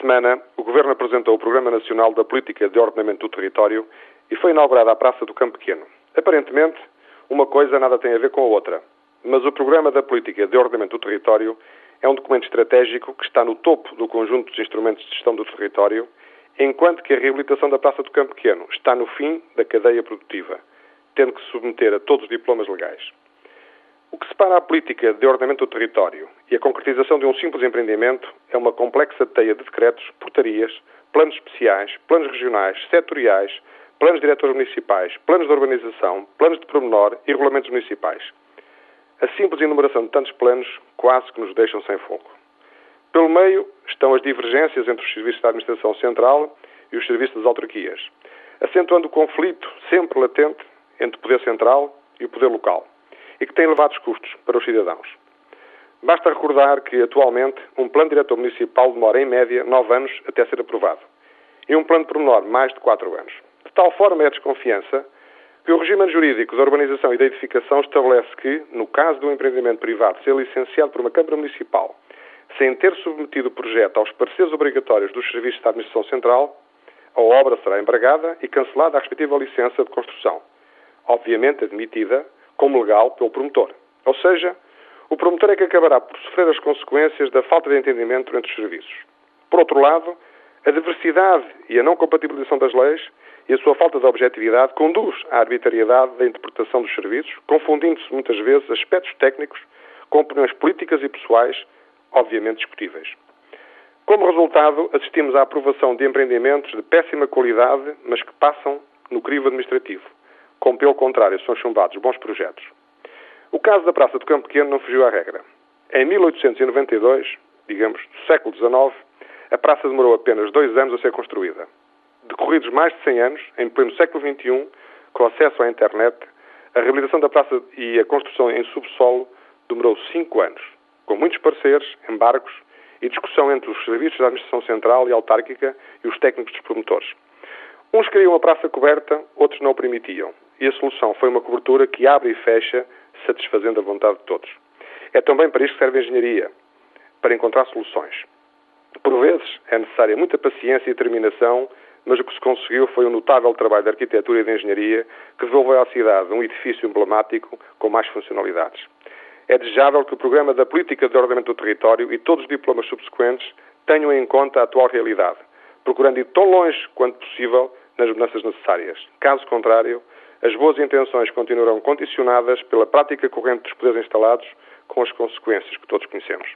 semana, o Governo apresentou o Programa Nacional da Política de Ordenamento do Território e foi inaugurada a Praça do Campo Pequeno. Aparentemente, uma coisa nada tem a ver com a outra, mas o Programa da Política de Ordenamento do Território é um documento estratégico que está no topo do conjunto dos instrumentos de gestão do território, enquanto que a reabilitação da Praça do Campo Pequeno está no fim da cadeia produtiva, tendo que submeter a todos os diplomas legais. O que separa a política de ordenamento do território e a concretização de um simples empreendimento é uma complexa teia de decretos, portarias, planos especiais, planos regionais, setoriais, planos diretores municipais, planos de urbanização, planos de promenor e regulamentos municipais. A simples enumeração de tantos planos quase que nos deixam sem fogo. Pelo meio estão as divergências entre os serviços da Administração Central e os serviços das autarquias, acentuando o conflito sempre latente entre o poder central e o poder local e que tem elevados custos para os cidadãos. Basta recordar que, atualmente, um plano diretor municipal demora, em média, nove anos até ser aprovado, e um plano pormenor, mais de quatro anos. De tal forma é a desconfiança que o regime jurídico da urbanização e da edificação estabelece que, no caso do empreendimento privado ser licenciado por uma Câmara Municipal, sem ter submetido o projeto aos pareceres obrigatórios dos serviços da Administração Central, a obra será embargada e cancelada a respectiva licença de construção, obviamente admitida como legal pelo promotor. Ou seja, o promotor é que acabará por sofrer as consequências da falta de entendimento entre os serviços. Por outro lado, a diversidade e a não compatibilização das leis e a sua falta de objetividade conduz à arbitrariedade da interpretação dos serviços, confundindo-se muitas vezes aspectos técnicos com opiniões políticas e pessoais, obviamente discutíveis. Como resultado, assistimos à aprovação de empreendimentos de péssima qualidade, mas que passam no crivo administrativo como pelo contrário são chumbados bons projetos. O caso da Praça do Campo Pequeno não fugiu à regra. Em 1892, digamos, do século XIX, a praça demorou apenas dois anos a ser construída. Decorridos mais de 100 anos, em pleno século XXI, com acesso à internet, a reabilitação da praça e a construção em subsolo demorou cinco anos, com muitos parceiros, embargos e discussão entre os serviços da Administração Central e Autárquica e os técnicos dos promotores. Uns queriam a praça coberta, outros não o permitiam e a solução foi uma cobertura que abre e fecha, satisfazendo a vontade de todos. É também para isto que serve a engenharia, para encontrar soluções. Por vezes é necessária muita paciência e determinação, mas o que se conseguiu foi um notável trabalho de arquitetura e de engenharia que devolveu à cidade um edifício emblemático com mais funcionalidades. É desejável que o programa da Política de Ordenamento do Território e todos os diplomas subsequentes tenham em conta a atual realidade, procurando ir tão longe quanto possível nas mudanças necessárias. Caso contrário, as boas intenções continuarão condicionadas pela prática corrente dos poderes instalados, com as consequências que todos conhecemos.